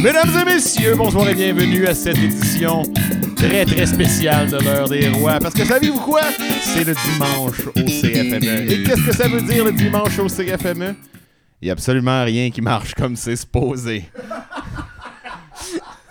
Mesdames, et messieurs, bonsoir et bienvenue à cette édition très très spéciale de l'heure des rois. Parce que savez-vous quoi? C'est le dimanche au CFME. Et qu'est-ce que ça veut dire le dimanche au CFME? Il n'y a absolument rien qui marche comme c'est supposé.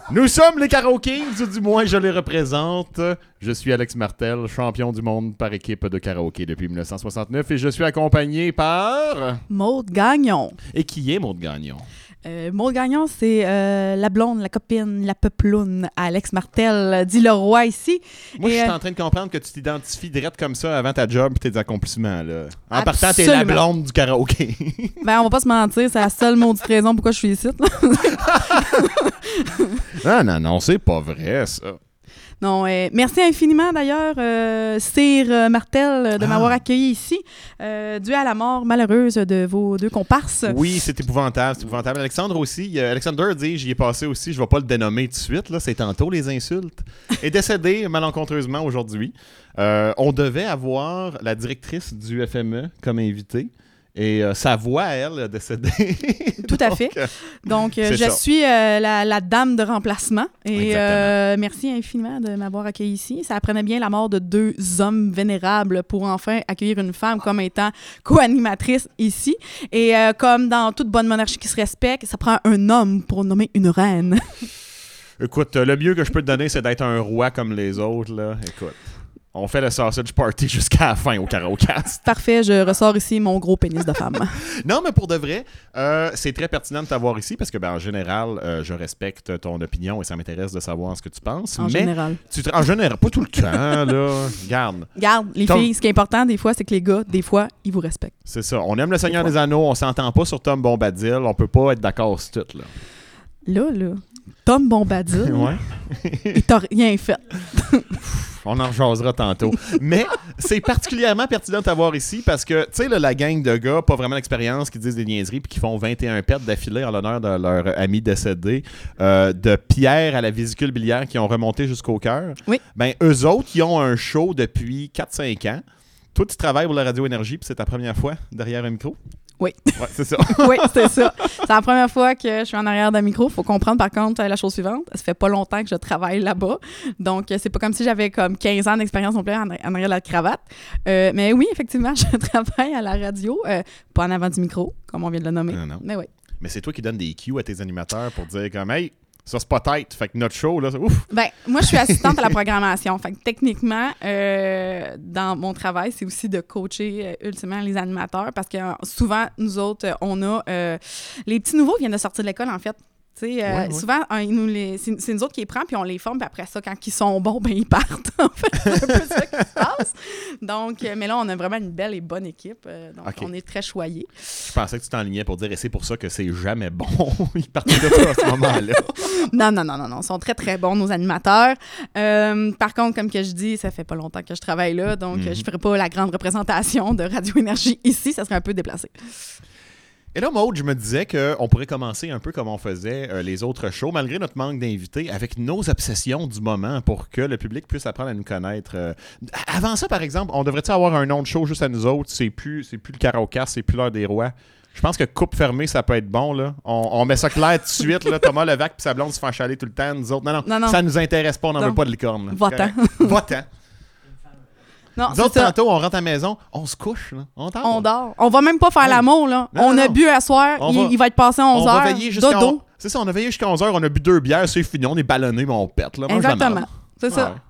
Nous sommes les Karaokés, ou du moins je les représente. Je suis Alex Martel, champion du monde par équipe de karaoké depuis 1969 et je suis accompagné par... Maude Gagnon. Et qui est Maud Gagnon? Euh, Maude Gagnon, c'est euh, la blonde, la copine, la peuplonne à Alex Martel, dit le roi ici. Moi, Et, je suis euh, en train de comprendre que tu t'identifies direct comme ça avant ta job et tes accomplissements. Là. En partant, t'es la blonde du karaoké. Ben, on va pas se mentir, c'est la seule maudite raison pourquoi je suis ici. non, non, non, c'est pas vrai, ça. Non, euh, merci infiniment d'ailleurs, euh, Sir euh, Martel, euh, de Ah. m'avoir accueilli ici, euh, dû à la mort malheureuse de vos deux comparses. Oui, c'est épouvantable, c'est épouvantable. Alexandre aussi, Alexander dit, j'y ai passé aussi, je vais pas le dénommer tout de suite, là, c'est tantôt les insultes, est décédé malencontreusement aujourd'hui. On devait avoir la directrice du FME comme invitée. Et euh, sa voix, elle, est décédée. Tout à Donc, fait. euh, Donc, euh, je ça. suis euh, la, la dame de remplacement. Et merci infiniment de m'avoir accueilli ici. Ça apprenait bien la mort de deux hommes vénérables pour enfin accueillir une femme comme étant co-animatrice ici. Et comme dans toute bonne monarchie qui se respecte, ça prend un homme pour nommer une reine. Écoute, le mieux que je peux te donner, c'est d'être un roi comme les autres, là. Écoute, on fait le sausage party jusqu'à la fin au karaokast. Parfait, je ressors ici mon gros pénis de femme. Non, mais pour de vrai, euh, c'est très pertinent de t'avoir ici parce que, ben, en général, euh, je respecte ton opinion et ça m'intéresse de savoir ce que tu penses. En mais général. tu te- en général, pas tout le temps, là. Garde, Garde, les Tom- filles, ce qui est important des fois, c'est que les gars, des fois, ils vous respectent. c'est ça. On aime le Seigneur des Anneaux, on s'entend pas sur Tom Bombadil, on peut pas être d'accord sur tout, là. Là, là, Tom Bombadil, Ouais. il t'a rien fait. On en jasera tantôt. Mais c'est particulièrement pertinent de t'avoir ici parce que, tu sais, la gang de gars, pas vraiment d'expérience, qui disent des niaiseries puis qui font 21 pertes d'affilée en l'honneur de leur ami décédé, euh, de pierre à la vésicule biliaire qui ont remonté jusqu'au cœur. Oui. Ben, eux autres, qui ont un show depuis 4-5 ans. Toi, tu travailles pour la Radio Énergie puis c'est ta première fois derrière un micro? Oui. Ouais, c'est ça. oui, c'est ça. C'est la première fois que je suis en arrière d'un micro. faut comprendre, par contre, la chose suivante. Ça fait pas longtemps que je travaille là-bas. Donc, euh, c'est pas comme si j'avais comme 15 ans d'expérience non plus en, en arrière de la cravate. Euh, mais oui, effectivement, je travaille à la radio. euh, pas en avant du micro, comme on vient de le nommer. Non, non. Mais oui. Mais c'est toi qui donnes des cues à tes animateurs pour dire comme, hey, ça c'est pas tête. Fait que notre show, là, ouf. Ben, moi, je suis assistante à la programmation. Fait que techniquement, euh, dans mon travail, c'est aussi de coacher euh, ultimement les animateurs parce que euh, souvent, nous autres, euh, on a. euh, les petits nouveaux viennent de sortir de l'école, en fait. Euh, Ouais, ouais. Souvent, un, ils nous les- c'est c'est nous autres qui les prend, puis on les forme, puis après ça, quand ils sont bons, ben ils partent. En fait, c'est un peu ça qui se passe. Donc, euh, mais là, on a vraiment une belle et bonne équipe. euh, donc, on est très choyés. Je pensais que tu t'enlignais pour dire, et c'est pour ça que c'est jamais bon. Ils partent de ça à ce moment-là. Non, non, non, non, non. Ils sont très, très bons, nos animateurs. Par contre, comme que je dis, ça fait pas longtemps que je travaille là, donc Mhm. euh, je ferai pas la grande représentation de Radio Énergie ici. Ça serait un peu déplacé. Et là, Maud, je me disais qu'on pourrait commencer un peu comme on faisait euh, les autres shows, malgré notre manque d'invités, avec nos obsessions du moment pour que le public puisse apprendre à nous connaître. Euh, avant ça, par exemple, on devrait-tu avoir un nom de show juste à nous autres? C'est plus, c'est plus le karaoke, c'est plus l'heure des rois. Je pense que coupe fermée, ça peut être bon. Là. On, on met ça clair tout de suite. Là. Thomas Levac et sa blonde se font chaler tout le temps. Nous autres, non, non, Non, non. ça nous intéresse pas. On n'en veut pas de licorne. Va-t'en. Va-t'en. Non, Nous autres, tantôt, on rentre à la maison, on se couche. Là. On dort. On dort. On va même pas faire Ouais. l'amour, là. Non, on non, a non. bu à soir. On il, va- il va être passé 11 On va heures. veiller jusqu'à Dodo. C'est ça, on a veillé jusqu'à 11h, on a bu deux bières, c'est fini, on est ballonné, mais on pète. Là. Exactement. C'est ça.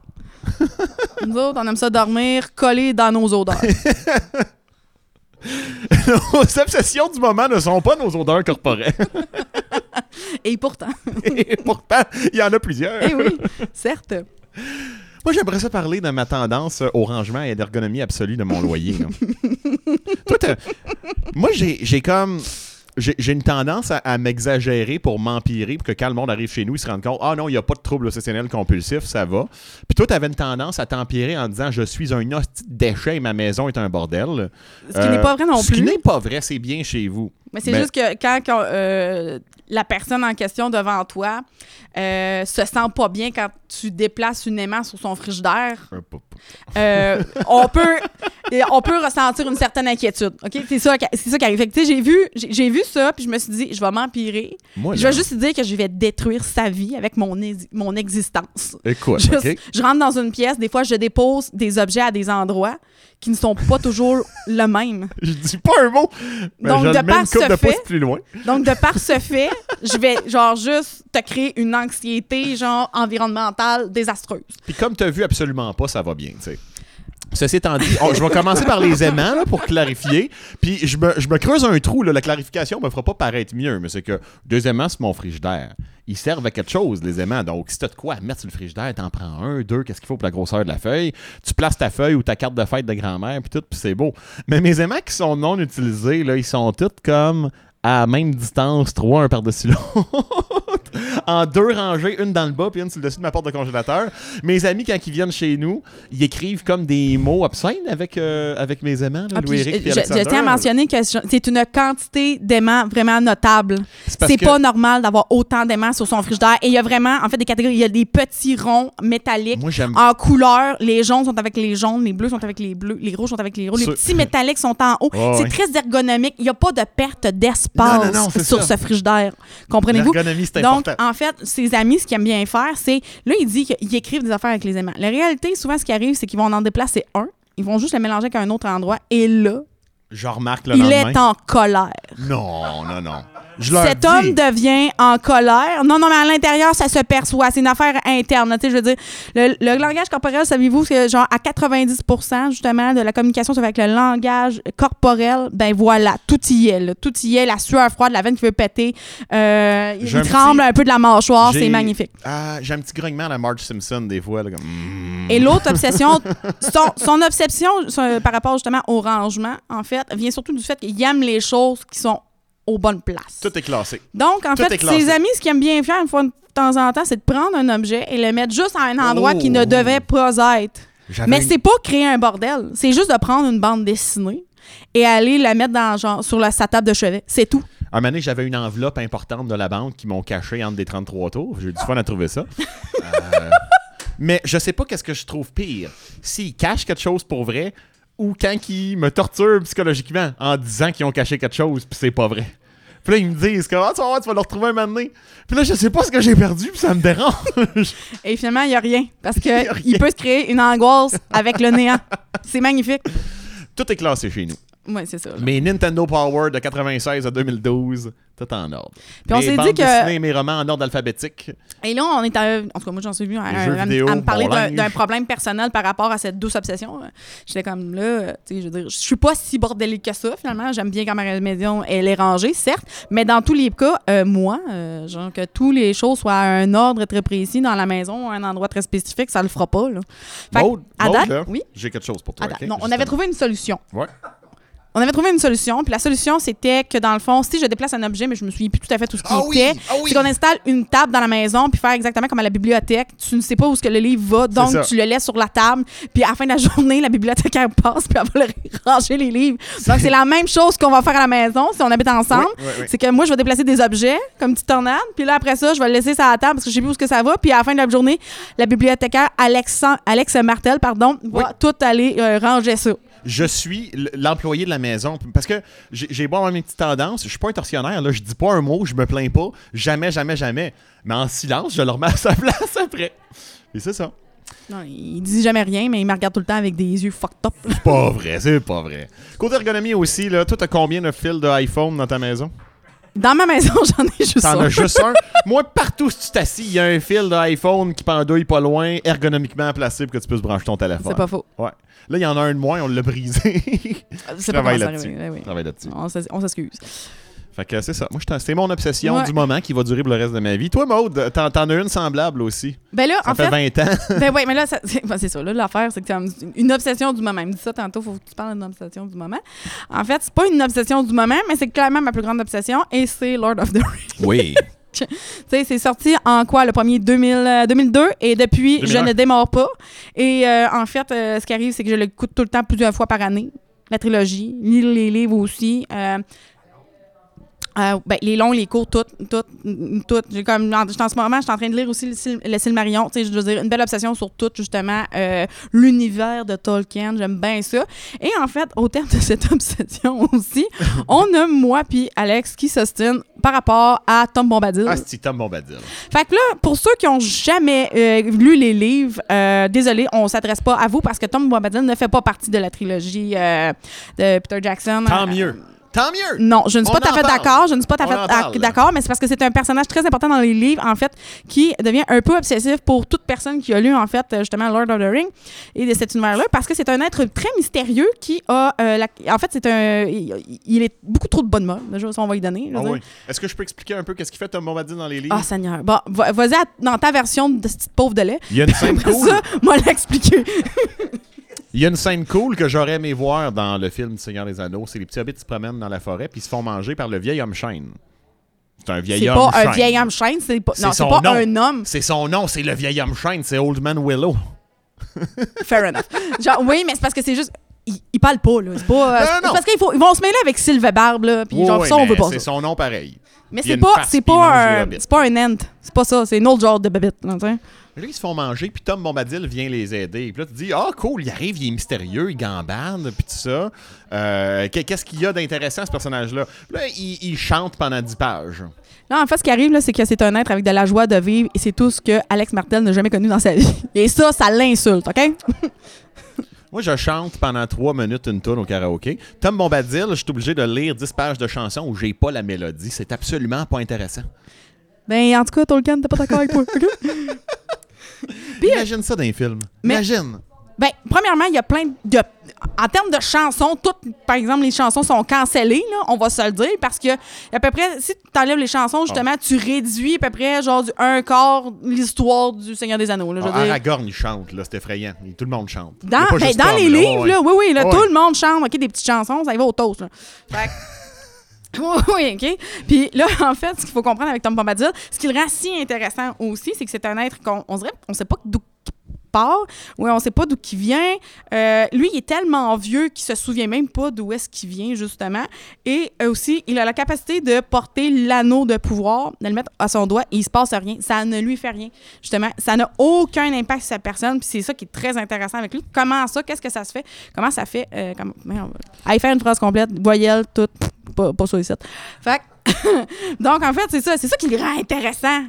Nous autres, on aime ça dormir collés dans nos odeurs. Nos obsessions du moment ne sont pas nos odeurs corporelles. Et pourtant, Et pourtant, il y en a plusieurs. eh oui, certes. Moi, j'aimerais ça parler de ma tendance au rangement et à l'ergonomie absolue de mon loyer. Toi, moi, j'ai comme. j'ai une tendance à, à m'exagérer pour m'empirer, pour que quand le monde arrive chez nous, ils se rendent compte Ah non, il n'y a pas de trouble obsessionnel compulsif, ça va. Puis toi, tu avais une tendance à t'empirer en disant Je suis un hostie de déchet et ma maison est un bordel. Ce qui Euh, n'est pas vrai non Ce qui plus. n'est pas vrai, c'est bien chez vous. Mais c'est Ben- juste que quand, quand, euh, la personne en question devant toi euh, se sent pas bien quand tu déplaces une aimant sur son frigidaire, euh, on peut on peut ressentir une certaine inquiétude. OK? C'est ça, c'est ça qui arrive. J'ai vu, j'ai vu ça, puis je me suis dit, je vais m'empirer. Je vais juste dire que je vais détruire sa vie avec mon, mon existence. Écoute, Juste? Je rentre dans une pièce, des fois, je dépose des objets à des endroits qui ne sont pas toujours le même. Je dis pas un mot. mais Donc, de par ce fait- plus loin. Donc, de par ce fait, je vais, genre, juste te créer une anxiété, genre, environnementale désastreuse. Puis comme tu as vu absolument pas, ça va bien, tu sais. Ceci étant dit, je vais commencer par les aimants là, pour clarifier. Puis je me, je me creuse un trou. Là. La clarification me fera pas paraître mieux, mais c'est que deux aimants, c'est mon frigidaire. Ils servent à quelque chose, les aimants. Donc, si tu as de quoi mettre sur le frigidaire, t'en prends un, deux, qu'est-ce qu'il faut pour la grosseur de la feuille? Tu places ta feuille ou ta carte de fête de grand-mère, puis tout, puis c'est beau. Mais mes aimants qui sont non utilisés, là, ils sont tous comme à même distance, trois un par-dessus l'autre, en deux rangées, une dans le bas puis une sur le dessus de ma porte de congélateur. Mes amis, quand ils viennent chez nous, ils écrivent comme des mots obscènes avec, euh, avec mes aimants, là, Ah, je, tiens à mentionner que c'est une quantité d'aimants vraiment notable. C'est que- pas normal d'avoir autant d'aimants sur son frigidaire. Et il y a vraiment, en fait, des catégories. Il y a des petits ronds métalliques Moi, en couleur. Les jaunes sont avec les jaunes, les bleus sont avec les bleus, les rouges sont avec les rouges. Les petits métalliques sont en haut. C'est très ergonomique. Il n'y a pas de perte d'espace sur ça. ce frigidaire. Comprenez-vous? Donc, important. en fait, ses amis, ce qu'ils aiment bien faire, c'est. Là, il dit qu'ils écrivent des affaires avec les aimants. La réalité, souvent, ce qui arrive, c'est qu'ils vont en déplacer un. Ils vont juste le mélanger avec un autre endroit. Et là, Je remarque le il lendemain. est en colère. Non, non, non. Je leur Cet dis. homme devient en colère. Non, non, mais à l'intérieur, ça se perçoit. C'est une affaire interne. Tu sais, je veux dire, le, le langage corporel, savez-vous que genre à 90% justement de la communication avec le langage corporel. Ben voilà, tout y est. là. Tout y est. La sueur froide, la veine qui veut péter. Euh, il un tremble petit- un peu de la mâchoire. C'est magnifique. Ah, j'ai un petit grognement à la Marge Simpson des fois. Là, comme, mm. Et l'autre obsession, son, son obsession son- par rapport justement au rangement, en fait, vient surtout du fait qu'il aime les choses qui sont aux bonnes places. Tout est classé. Donc, en Tout fait, ses amis, ce qu'ils aiment bien faire une fois de temps en temps, c'est de prendre un objet et le mettre juste à un endroit Oh. qui ne devait pas être. Mais une- c'est pas créer un bordel. C'est juste de prendre une bande dessinée et aller la mettre dans, genre, sur la, sa table de chevet. C'est tout. Un moment donné, j'avais une enveloppe importante de la banque qui m'ont caché entre des 33 tours. J'ai du fun à trouver ça. Euh, mais je sais pas qu'est-ce que je trouve pire. S'ils cachent quelque chose pour vrai ou quand ils me torturent psychologiquement en disant qu'ils ont caché quelque chose puis c'est pas vrai. Puis là, ils me disent que ah, tu vas voir, tu vas le retrouver un moment donné. Puis là, je sais pas ce que j'ai perdu puis ça me dérange. Et finalement, il n'y a rien. Parce Y qu'il peut se créer une angoisse avec le néant. C'est magnifique. Tout est classé chez nous. Oui, c'est ça. là. Mes Nintendo Power de 96 à 2012, tout en ordre. Puis on s'est dit que- mes romans en ordre alphabétique. Et là, on est à, en tout cas, moi, j'en suis venu à, à- à me- vidéo, à me parler d'un problème personnel par rapport à cette douce obsession. J'étais comme là, tu sais, je veux dire, je suis pas si bordélique que ça, finalement. J'aime bien quand ma maison, elle est rangée, certes, mais dans tous les cas, euh, moi, euh, genre que tous les choses soient à un ordre très précis dans la maison, un endroit très spécifique, ça le fera pas, là. Fait Maud, à Maud, date, là, oui? j'ai quelque chose pour toi. À non, on avait trouvé une solution. Ouais. On avait trouvé une solution, puis la solution, c'était que dans le fond, si je déplace un objet, mais je me souviens plus tout à fait tout ce qui oui, était, ah oui. c'est qu'on installe une table dans la maison, puis faire exactement comme à la bibliothèque. Tu ne sais pas où ce que le livre va, donc tu le laisses sur la table, puis à la fin de la journée, la bibliothécaire passe, puis elle va le- ranger les livres. Donc c'est la même chose qu'on va faire à la maison si on habite ensemble. Oui, oui, oui. C'est que moi, je vais déplacer des objets, comme une petite tornade, puis là, après ça, je vais le laisser ça à la table parce que je sais plus où ce que ça va, puis à la fin de la journée, la bibliothécaire Alexa, Alex Martel, pardon, va Oui. tout aller euh, ranger ça. Je suis l'employé de la maison. Parce que j'ai beau avoir mes petites tendances. Je suis pas un tortionnaire. Là. Je dis pas un mot, je me plains pas. Jamais, jamais, jamais. Mais en silence, je le remets à sa place après. Et c'est ça. Non, il dit jamais rien, mais il me regarde tout le temps avec des yeux fucked up. C'est pas vrai, c'est pas vrai. Côté ergonomie aussi, là, toi, t'as combien de fils de iPhone dans ta maison? Dans ma maison, j'en ai juste T'en un. as juste un? Moi, partout où tu t'assis, il y a un fil d'iPhone qui pendouille pas loin, ergonomiquement placé pour que tu puisses brancher ton téléphone. C'est pas faux. Ouais. Là, il y en a un de moins, on l'a brisé. C'est pas là-dessus. ouais, oui. On s'excuse. Fait que c'est ça. Moi, c'est mon obsession Ouais. du moment qui va durer pour le reste de ma vie. Toi, Maude, t'en, as une semblable aussi. Ben là, Ça en fait, fait, 20 ans. ben ouais, mais là, c'est ben c'est ça. Là, l'affaire, c'est que c'est une obsession du moment. Il me dit ça tantôt, faut que tu parles d'une obsession du moment. En fait, c'est pas une obsession du moment, mais c'est clairement ma plus grande obsession et c'est Lord of the Rings. oui. Tu sais, c'est sorti en quoi, le premier 2000, euh, 2002, et depuis, 2001. je ne démarre pas. Et euh, en fait, euh, ce qui arrive, c'est que je l'écoute tout le temps plusieurs fois par année, la trilogie, lire les livres aussi. Euh, ben, les longs, les courts, tout, tout, tout. J'ai comme, en, ce moment, je suis en train de lire aussi le, le. Tu sais, je veux dire, une belle obsession sur tout, justement, euh, l'univers de Tolkien. J'aime bien ça. Et en fait, au terme de cette obsession aussi, on a moi puis Alex qui s'ostine par rapport à Tom Bombadil. Ah, c'est Tom Bombadil? Fait que là, pour ceux qui ont jamais euh, lu les livres, désolé, on s'adresse pas à vous parce que Tom Bombadil ne fait pas partie de la trilogie de Peter Jackson. Tant mieux. Tant mieux. non, je ne suis On pas tout à fait d'accord. Je ne suis pas tout à fait d'accord, mais c'est parce que c'est un personnage très important dans les livres, en fait, qui devient un peu obsessif pour toute personne qui a lu, en fait, justement, Lord of the Rings et de cet univers-là, parce que c'est un être très mystérieux qui a. euh, la- En fait, c'est un. Il, est beaucoup trop de bonne mode, déjà, ça, on va lui donner. Ah oui. Est-ce que je peux expliquer un peu qu'est-ce qu'il fait Tom Bombadil dans les livres? Ah, Seigneur. Bon, va- vas-y dans ta version de ce petit pauvre de lait. Il y a une scène cool. ça, moi l'expliquer. Il y a une scène cool que j'aurais aimé voir dans le film du Seigneur des Anneaux. C'est les petits hobbits qui se promènent dans la forêt puis ils se font manger par le vieil homme chêne. C'est un vieil C'est homme pas un chêne. vieil homme chêne, c'est pas. C'est Non, c'est son pas nom. un homme. C'est son nom, c'est le vieil homme chêne, c'est Old Man Willow. Fair enough. Genre, oui, mais c'est parce que c'est juste. Ils, ils parlent pas, là. C'est pas. euh, Non, c'est non. parce qu'ils faut- ils vont se mêler avec Sylve Barbe, là. Puis genre, ça, on veut pas C'est son nom pareil. Mais il c'est pas, c'est il pas, un, c'est pas un ent. C'est pas ça. C'est un autre genre de bébête, là. Là, ils se font manger, puis Tom Bombadil vient les aider. Puis là, tu dis, ah, cool, il arrive, il est mystérieux, il gambade, puis tout ça. Euh, qu'est- Qu'est-ce qu'il y a d'intéressant, ce personnage-là? Là, il, il chante pendant 10 pages. Là, en fait, ce qui arrive, là, c'est que c'est un être avec de la joie de vivre et c'est tout ce que Alex Martel n'a jamais connu dans sa vie. Et ça, ça l'insulte, OK? Moi, je chante pendant 3 minutes une tune au karaoké. Tom Bombadil, je suis obligé de lire 10 pages de chansons où j'ai pas la mélodie. C'est absolument pas intéressant. Ben, en tout cas, Tolkien, t'es pas d'accord avec moi, OK? Puis, Imagine ça dans les films. mais- Imagine. Ben, premièrement, il y a plein de. En termes de chansons, toutes, par exemple, les chansons sont cancellées, là, on va se le dire, parce que à peu près, si tu enlèves les chansons, justement, Ah. tu réduis à peu près, genre, du un quart l'histoire du Seigneur des Anneaux. Là, je veux Ah, dire. Aragorn, il chante, là, c'est effrayant. Tout le monde chante. Dans, ben, juste dans Tom, les là. livres, Ouais, là, oui, oui, là, Ouais, tout le monde chante, OK, des petites chansons, ça y va au toast, là. Fait que- Oui, oui, OK. Puis là, en fait, ce qu'il faut comprendre avec Tom Bombadil, ce qui le rend si intéressant aussi, c'est que c'est un être qu'on on on sait pas d'où il part, ouais, on sait pas d'où il vient. Euh, lui, il est tellement vieux qu'il se souvient même pas d'où est-ce qu'il vient, justement. Et euh, aussi, il a la capacité de porter l'anneau de pouvoir, de le mettre à son doigt et il se passe rien. Ça ne lui fait rien, justement. Ça n'a aucun impact sur sa personne, puis c'est ça qui est très intéressant avec lui. Comment ça? Qu'est-ce que ça se fait? Comment ça fait? Euh, allez faire une phrase complète, voyelle, tout, pas, pas ici. Fait que- donc, en fait, c'est ça. C'est ça qui le rend intéressant.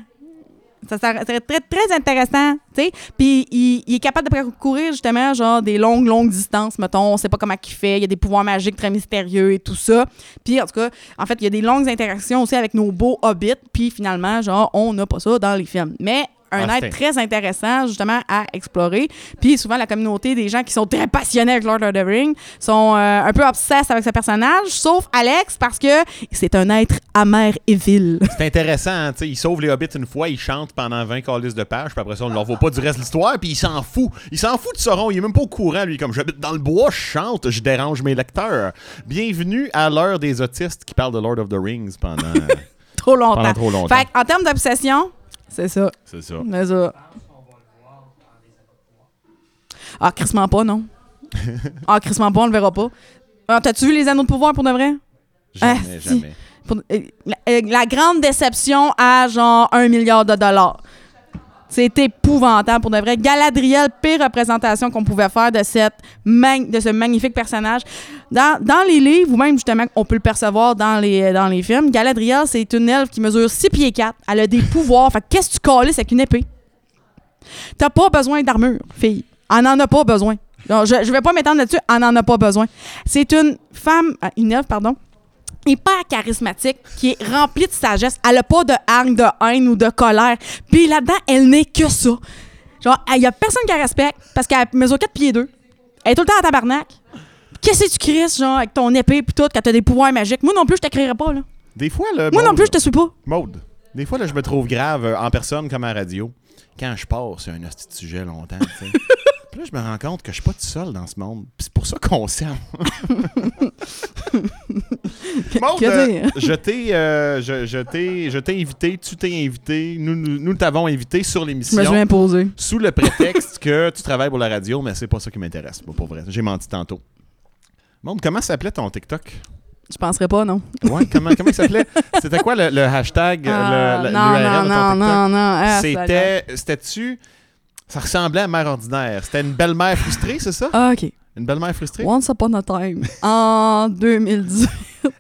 Ça serait très, très intéressant, tu sais. Puis il, il est capable de parcourir justement genre des longues, longues distances, mettons. On sait pas comment il fait. Il y a des pouvoirs magiques très mystérieux et tout ça. Puis en tout cas, en fait, il y a des longues interactions aussi avec nos beaux hobbits. Puis finalement, genre, on n'a pas ça dans les films. Mais un Ah, être c'était- très intéressant justement à explorer. Puis souvent, la communauté des gens qui sont très passionnés avec Lord of the Rings sont euh, un peu obsesses avec ce personnage, sauf Alex parce que c'est un être amer et vil. C'est intéressant, hein, tu sais, il sauve les hobbits une fois, il chante pendant 20 calices de pages, puis après ça, on ne leur vaut pas du reste de l'histoire, puis il s'en fout. Il s'en fout de Sauron, il est même pas au courant, lui, comme j'habite dans le bois, je chante, je dérange mes lecteurs. Bienvenue à l'heure des autistes qui parlent de Lord of the Rings pendant, trop longtemps. pendant trop longtemps. Fait en termes d'obsession, c'est ça. C'est ça. C'est ça. Ah, crissement pas, non. ah, crissement pas, on le verra pas. Ah, T'as-tu vu les anneaux de pouvoir pour de vrai? Jamais, Ah, jamais. Pour- euh, la, euh, la grande déception à genre un milliard de dollars. C'est épouvantable pour de vrai. Galadriel, pire représentation qu'on pouvait faire de, cette de ce magnifique personnage. Dans, dans les livres, ou même justement, on peut le percevoir dans les, dans les films, Galadriel, c'est une elfe qui mesure 6 pieds 4. Elle a des pouvoirs. Fait que qu'est-ce que tu calisses avec une épée? T'as pas besoin d'armure, fille. Elle n'en a pas besoin. Je, je vais pas m'étendre là-dessus. Elle n'en a pas besoin. C'est une femme, euh, une elfe, pardon, hyper charismatique, qui est remplie de sagesse. Elle a pas de hargne, de haine ou de colère. Puis là-dedans, elle n'est que ça. Genre, il y a personne qui la respecte parce qu'elle mesure 4 pieds 2. Elle est tout le temps en tabarnak. Qu'est-ce que tu crises, genre, avec ton épée puis tout, quand t'as des pouvoirs magiques? Moi non plus, je t'écrirais pas, là. Des fois, là. Moi non plus, je te suis pas. Maude, des fois, là, je me trouve grave euh, en personne comme à la radio. Quand je pars, c'est un hostie de sujet longtemps, tu sais. Puis là, je me rends compte que je suis pas tout seul dans ce monde. Puis c'est pour ça qu'on s'aime. Maude, que euh, je t'ai euh, je, je t'ai je invité, tu t'es invité, nous nous, nous t'avons invité sur Je l'émission me suis imposé. sous le prétexte que tu travailles pour la radio, mais c'est pas ça qui m'intéresse, moi, pour vrai. J'ai menti tantôt. Maude, comment s'appelait ton TikTok? Je penserais pas, non. Ouais, comment, comment il s'appelait? C'était quoi le, le hashtag, Ah, le, non, non, de ton non, non, non. Ah, C'était, c'était-tu, ça ressemblait à mère ordinaire. C'était une belle-mère frustrée, c'est ça? Ah, OK. Une belle-mère frustrée? Once Upon a Time, en 2010.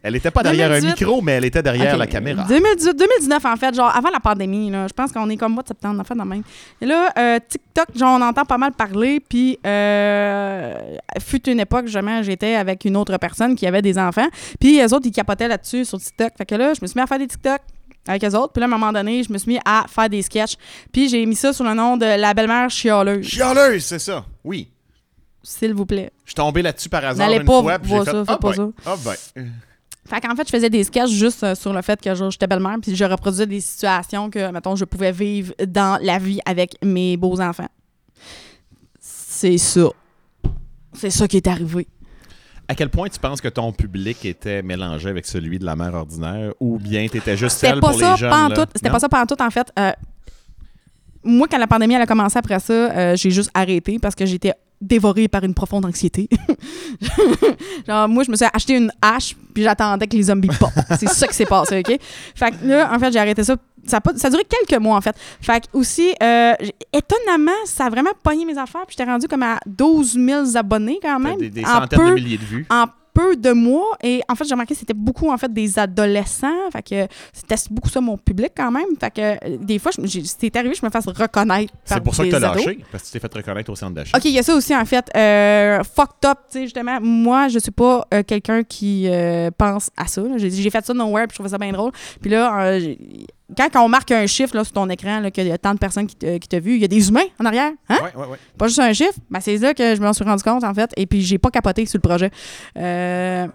Elle était pas derrière 2018. un micro, mais elle était derrière la caméra. 2018, 2019, en fait, genre avant la pandémie, là, je pense qu'on est comme mois de septembre, en fait, dans même. Et là, euh, TikTok, genre, on entend pas mal parler, puis euh, fut une époque, jamais, j'étais avec une autre personne qui avait des enfants, puis les autres, ils capotaient là-dessus sur TikTok. Fait que là, je me suis mis à faire des TikTok avec les autres, puis là, à un moment donné, je me suis mis à faire des sketchs, puis j'ai mis ça sous le nom de La belle-mère chialeuse, Chialeuse, c'est ça. Oui. S'il vous plaît. Je suis tombé là-dessus par hasard N'allez une pas fois, puis j'ai voir fait, ça, ah faites pas ben, ça. ah ben. Fait qu'en fait, je faisais des sketchs juste euh, sur le fait que genre, j'étais belle-mère, puis je reproduisais des situations que, mettons, je pouvais vivre dans la vie avec mes beaux-enfants. C'est ça. C'est ça qui est arrivé. À quel point tu penses que ton public était mélangé avec celui de la mère ordinaire ou bien t'étais juste C'était pas pour ça les jeunes? là? pantoute. C'était Non? pas ça pantoute, en fait. Euh, moi, quand la pandémie elle a commencé après ça, euh, j'ai juste arrêté parce que j'étais dévorée par une profonde anxiété. Genre, moi, je me suis acheté une hache, puis j'attendais que les zombies pop. C'est ça qui s'est passé, OK? Fait que là, en fait, j'ai arrêté ça. Ça a, pas- ça a duré quelques mois, en fait. Fait que aussi, euh, étonnamment, ça a vraiment pogné mes affaires, puis j'étais rendue comme à 12 000 abonnés quand même. Des, des en centaines peu de milliers de vues. en peu de mois. Et en fait, j'ai remarqué que c'était beaucoup, en fait, des adolescents. Fait que c'était beaucoup ça, mon public, quand même. Fait que euh, des fois, c'est arrivé que je me fasse reconnaître C'est pour ça que t'as lâché, parce que tu t'es fait reconnaître au centre d'achat. OK, il y a ça aussi, en fait. Euh, fucked up, tu sais, justement. Moi, je suis pas euh, quelqu'un qui euh, pense à ça. J'ai fait ça nowhere, puis je trouvais ça bien drôle. Puis là, quand on marque un chiffre là, sur ton écran, qu'il y a tant de personnes qui t'ont vu, il y a des humains en arrière. Hein? Ouais, ouais, ouais. Pas juste un chiffre? Ben, c'est là que je me suis rendu compte, en fait. Et puis, j'ai pas capoté sur le projet. Euh,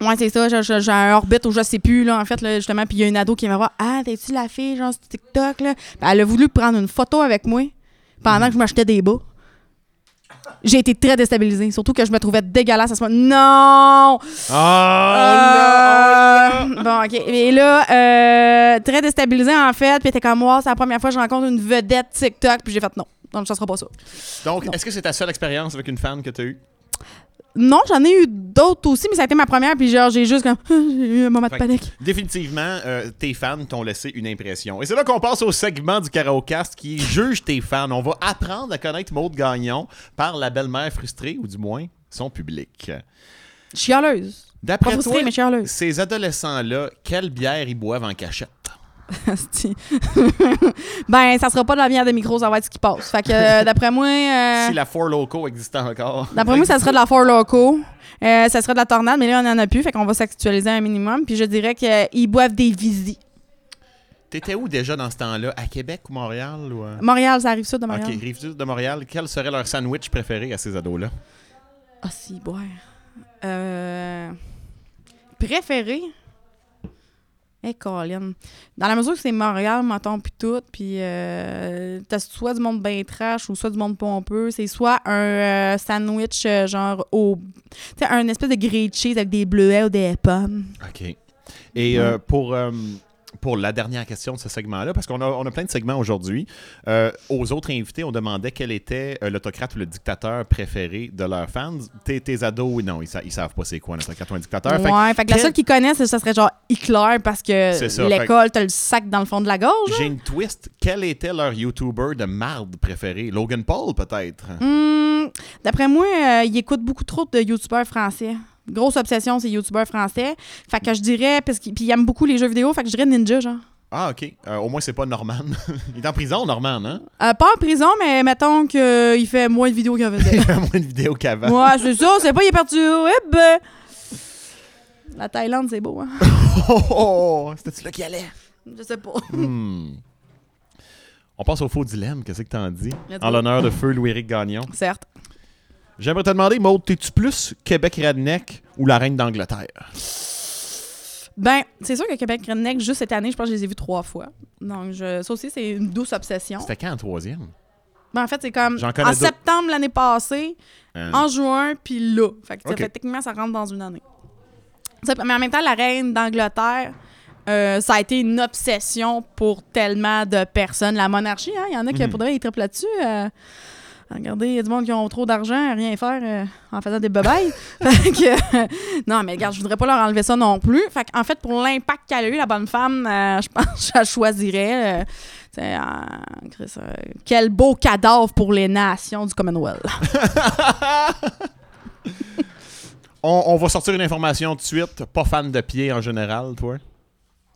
Ouais, c'est ça. J'ai- un orbite où je sais plus, là, en fait, là, justement. Puis il y a une ado qui vient me voir. Ah, t'es-tu la fille, genre, sur TikTok, là? Ben, elle a voulu prendre une photo avec moi pendant que je m'achetais des bas. J'ai été très déstabilisée. Surtout que je me trouvais dégueulasse à ce moment. Non! Ah! Euh, bon, OK. Et là, euh, très déstabilisée, en fait. Puis était comme moi, c'est la première fois que je rencontre une vedette TikTok. Puis j'ai fait non. Donc, ça sera pas ça. Donc, Non. est-ce que c'est ta seule expérience avec une fan que tu as eue? Non, j'en ai eu d'autres aussi, mais ça a été ma première. Puis genre, j'ai juste comme. j'ai eu un moment de panique. Définitivement, euh, tes fans t'ont laissé une impression. Et c'est là qu'on passe au segment du Karaokast qui juge tes fans. On va apprendre à connaître Maude Gagnon par la belle-mère frustrée, ou du moins son public. Chialeuse. D'après toi, mais ces adolescents-là, quelle bière ils boivent en cachette? Ben, ça sera pas de la bière de micro, ça va être ce qui passe. Fait que, euh, d'après moi. euh, Si la Four Loco existait encore. D'après moi, ça serait de la Four Loco. Euh, ça serait de la tornade, mais là, on en a plus. Fait qu'on va s'actualiser un minimum. Puis je dirais qu'ils boivent des Visi. T'étais où déjà dans ce temps-là? À Québec ou Montréal? Ou? Montréal, ça arrive ça de Montréal. Ok, de Montréal. Quel serait leur sandwich préféré à ces ados-là? Ah, si, boire. Euh... Préféré? Eh, Colin. Dans la mesure que c'est Montréal, mettons, puis tout, puis euh, t'as soit du monde bien trash ou soit du monde pompeux, c'est soit un euh, sandwich euh, genre au... Tu sais, un espèce de grilled cheese avec des bleuets ou des pommes. OK. Et euh, pour, pour la dernière question de ce segment-là, parce qu'on a, on a plein de segments aujourd'hui, euh, aux autres invités, on demandait quel était euh, l'autocrate ou le dictateur préféré de leurs fans. Tes, tes ados, oui, non, ils, sa- ils savent pas c'est quoi un autocrate ou un dictateur. Fait ouais, fait que la seule qu'ils connaissent, ça serait genre Hitler parce que l'école, t'as le sac dans le fond de la gorge. J'ai une twist. Quel était leur YouTuber de marde préféré? Logan Paul, peut-être? Hmm, D'après moi, euh, il écoute beaucoup trop de youtubeurs français. Grosse obsession, c'est youtubeurs français. Fait que je dirais, parce qu'il puis il aime beaucoup les jeux vidéo, fait que je dirais Ninja, genre. Ah, OK. Euh, au moins, c'est pas Norman. il est en prison, Norman, hein? Euh, pas en prison, mais mettons qu'il fait moins de vidéos qu'il faisait. Il fait moins de vidéos qu'avant. ouais, c'est ça, c'est pas, il est parti au web. La Thaïlande, c'est beau, hein? Oh, oh, oh, C'était-tu là qui allait? Je sais pas. Hmm. On passe au faux dilemme. Qu'est-ce que t'en dis? Let's En l'honneur de feu Louis-Éric Gagnon. Certes. J'aimerais te demander, Maud, t'es-tu plus Québec redneck ou la reine d'Angleterre? Ben, c'est sûr que Québec Redneck, juste cette année, je pense que je les ai vus trois fois. Donc, je, ça aussi, c'est une douce obsession. C'était quand en troisième? Ben, en fait, c'est comme en septembre l'année passée, Euh, en juin, puis là. Fait que, fait techniquement, ça rentre dans une année. Ça, mais en même temps, la reine d'Angleterre, euh, ça a été une obsession pour tellement de personnes. La monarchie, hein, il y en a qui, Mhm. pour de vrai, ils là-dessus. euh, regardez, il y a du monde qui ont trop d'argent à rien faire euh, en faisant des bebailles. fait que, euh, non, mais regarde, je voudrais pas leur enlever ça non plus. Fait en fait, pour l'impact qu'elle a eu, la bonne femme, euh, je pense que je la choisirais. quel beau cadavre pour les nations du Commonwealth. on, on va sortir une information tout de suite. Pas fan de pied en général, toi?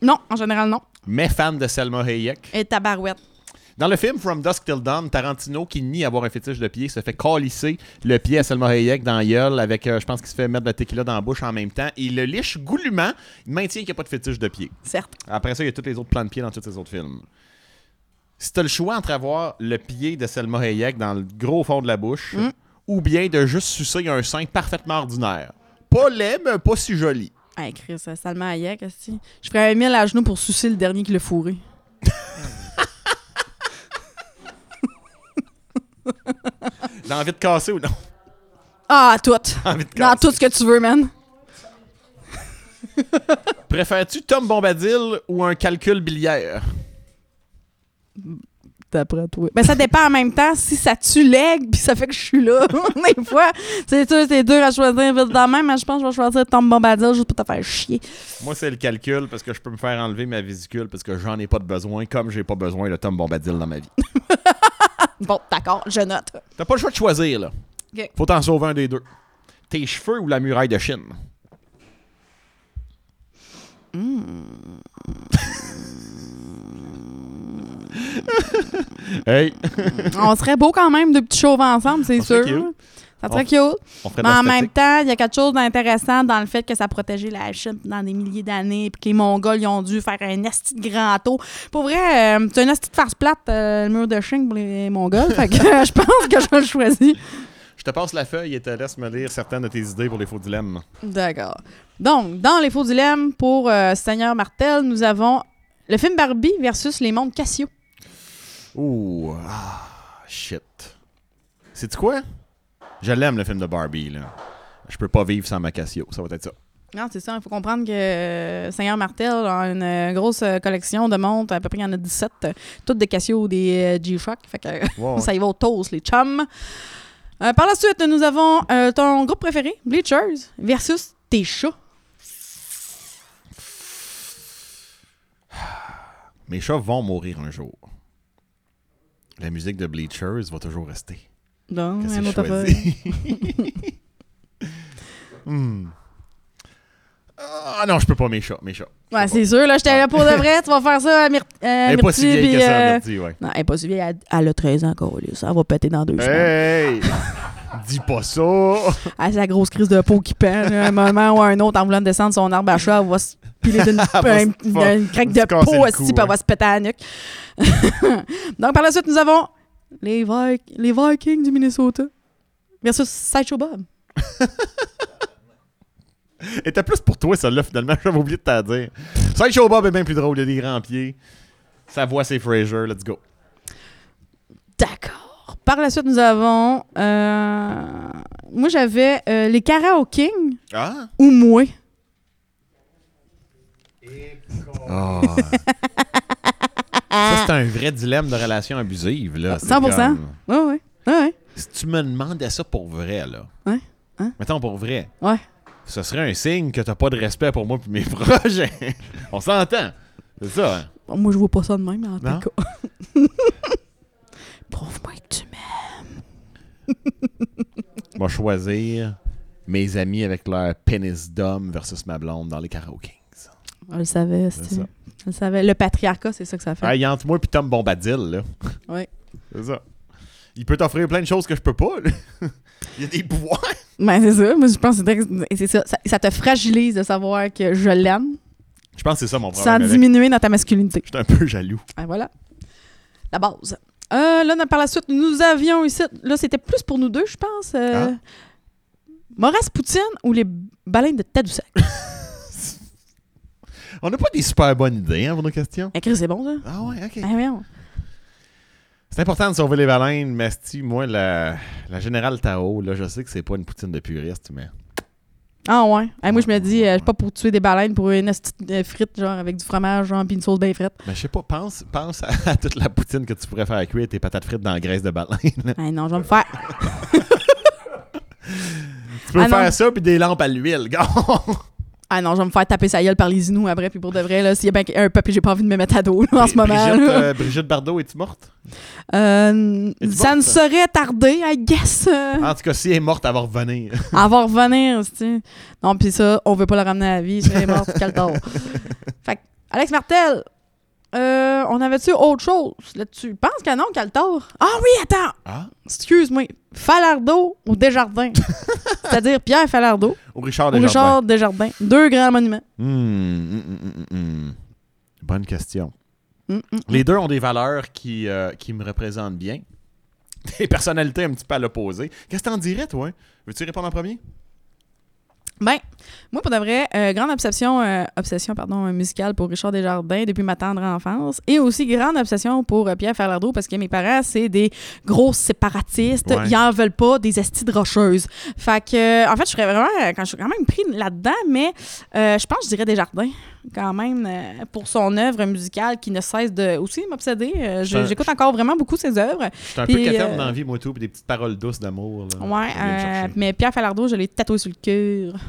Non, en général, non. Mais fan de Selma Hayek. Et tabarouette. Dans le film From Dusk Till Dawn, Tarantino, qui nie avoir un fétiche de pied, se fait calisser le pied à Selma Hayek dans gueule avec, euh, je pense qu'il se fait mettre de la tequila dans la bouche en même temps. Il le liche goulûment. Il maintient qu'il n'y a pas de fétiche de pied. Certes. Après ça, il y a tous les autres plans de pied dans tous les autres films. Si t'as le choix entre avoir le pied de Selma Hayek dans le gros fond de la bouche Mm. ou bien de juste sucer un sein parfaitement ordinaire. Pas laid, mais pas si joli. Hey, Chris, Salma Hayek, esti. Je ferais un mille à genoux pour sucer le dernier qui l'a fourré. Dans envie de casser ou non? Ah, tout. Envie de Dans casser. tout ce que tu veux, man. Préfères-tu Tom Bombadil ou un calcul biliaire? D'après toi. Ben, ça dépend en même temps si ça tue l'aigle puis ça fait que je suis là. Des fois, c'est sûr, c'est dur à choisir vite dans même, mais je pense que je vais choisir Tom Bombadil juste pour te faire chier. Moi, c'est le calcul parce que je peux me faire enlever ma vésicule parce que j'en ai pas de besoin, comme j'ai pas besoin de Tom Bombadil dans ma vie. Bon, d'accord, je note. T'as pas le choix de choisir, là. Ok. Faut t'en sauver un des deux. Tes cheveux ou la muraille de Chine? hey, On serait beau quand même, deux petits chauves ensemble, c'est sûr. Ça serait cute. Mais en même temps, il y a quelque chose d'intéressant dans le fait que ça protégeait la Chine dans des milliers d'années, puis que les Mongols ils ont dû faire un esti de grand taux. Pour vrai, euh, c'est un esti de farce plate, euh, le mur de Chine pour les Mongols. fait que je pense que je vais le choisir. Je te passe la feuille et te laisse me lire certaines de tes idées pour les faux dilemmes. D'accord. Donc, dans les faux dilemmes pour euh, Seigneur Martel, nous avons le film Barbie versus les mondes Cassio. Ouh, ah, shit. C'est quoi? Je l'aime, le film de Barbie, là. Je peux pas vivre sans ma Casio, ça va être ça. Non, c'est ça. Il faut comprendre que euh, Seigneur Martel a une euh, grosse euh, collection de montres. À peu près, il y en a 17. euh, toutes des Casio ou des G-Shock. Fait que Wow. ça y va au toast, les chums. Par la suite, nous avons ton groupe préféré, Bleachers, versus tes chats. Mes chats vont mourir un jour. La musique de Bleachers va toujours rester. Non, je affaire. choisis? Hmm. Ah non, je peux pas mes chats, mes chats. Ouais, c'est sûr. Là, j'étais là pour de vrai. Tu vas faire ça à Myr euh, Elle est pas si vieille que ça, euh, ouais. Non, elle est pas si vieille. Elle, elle a 13 ans encore. là. Ça va péter dans deux semaines. Hey! Dis pas ça! Ah, c'est la grosse crise de peau qui pend. là. Un moment ou un autre, en voulant descendre son arbre à chat, elle va se piler d'une une, craque de peau aussi, elle va se péter à la nuque. Donc, par la suite, nous avons les, Vi- les Vikings du Minnesota versus Sideshow Bob. Était plus pour toi, celle-là, finalement. J'avais oublié de t'en dire. Sideshow Bob est bien plus drôle. Il a des grands pieds. Sa voix, c'est Fraser. Let's go. D'accord. Par la suite, nous avons. euh, moi, j'avais euh, les Karaoke King Ah? ou moi. Ah. ça, c'est un vrai dilemme de relation abusive, là. C'est 100%. comme- Ouais, ouais. Ouais. Si tu me demandais ça pour vrai, là. Ouais. Hein? Mettons pour vrai. Ouais. Ce serait un signe que t'as pas de respect pour moi et mes projets. On s'entend. C'est ça, hein? Bon, moi, je vois pas ça de même, en Non? tout cas. Prouve-moi que tu m'aimes. Vais choisir mes amis avec leur pénis d'homme versus ma blonde dans les karaokes. On le savait, c'était. Ça. Le patriarcat, c'est ça que ça fait. Hey, entre moi et Tom Bombadil, là. Ouais. C'est ça. Il peut t'offrir plein de choses que je peux pas, là. Il y a des pouvoirs. Ben, c'est ça. Moi, je pense que c'est ça. ça. ça te fragilise de savoir que je l'aime Je pense que c'est ça mon sans problème. avec. diminuer dans ta masculinité. Je suis un peu jaloux. Ah, voilà. La base. Euh, là, par la suite, nous avions ici. Là, c'était plus pour nous deux, je pense. euh, Ah. Maurice Poutine ou les baleines de Tadoussac? On n'a pas des super bonnes idées hein, pour nos questions? Eh, Chris, c'est bon, ça? Ah ouais, ok. Ah. C'est important de sauver les baleines, mais si moi, la, la générale Tao, là, je sais que c'est pas une poutine de puriste, mais. Ah ouais. Eh, moi, je me dis, euh, je suis pas pour tuer des baleines pour une esti de frites, genre avec du fromage, genre, puis une sauce bien frite. Mais je sais pas, pense, pense à, à toute la poutine que tu pourrais faire cuire tes patates frites dans la graisse de baleine. Ah non, je vais me faire. tu peux Ah non. faire ça puis des lampes à l'huile, gars. Ah non, je vais me faire taper sa gueule par les Inuits après, puis pour de vrai, là, s'il y a bien un peuple, j'ai pas envie de me mettre à dos, là, en ce moment. Brigitte, euh, Brigitte Bardot, es-tu morte? Euh, ça ne morte? saurait tarder, I guess. En tout cas, si elle est morte, elle va revenir. Elle va revenir, tu. Non, puis ça, on veut pas la ramener à la vie, c'est mort, Caltor. fait que, Alex Martel, euh, on avait-tu autre chose là-dessus? Je pense que non, Caltor. Ah oui, attends! Ah? Excuse-moi. Falardeau ou Desjardins? C'est-à-dire Pierre Falardeau Ou Richard ou Desjardins? Richard Desjardins. Deux grands monuments. Hmm, hmm, hmm. Bonne question. Les deux ont des valeurs qui, euh, qui me représentent bien. Des personnalités un petit peu à l'opposé. Qu'est-ce que t'en dirais, toi? Veux-tu répondre en premier? Ben, moi, pour de vrai, euh, grande obsession, euh, obsession pardon, euh, musicale pour Richard Desjardins depuis ma tendre enfance. Et aussi grande obsession pour euh, Pierre Falardeau parce que mes parents, c'est des gros séparatistes. Ouais. Ils en veulent pas des estis de rocheuses. Fait que, en fait, je serais vraiment, quand je suis quand même pris là-dedans, mais je pense que je dirais Desjardins quand même euh, pour son œuvre musicale qui ne cesse de aussi m'obséder. Euh, J'écoute encore vraiment beaucoup ses œuvres. Je suis un peu Puis, quétaine euh, dans la vie, moi, tout, puis des petites paroles douces d'amour. Ouais, mais Pierre Falardeau, je l'ai tatoué sur le cœur.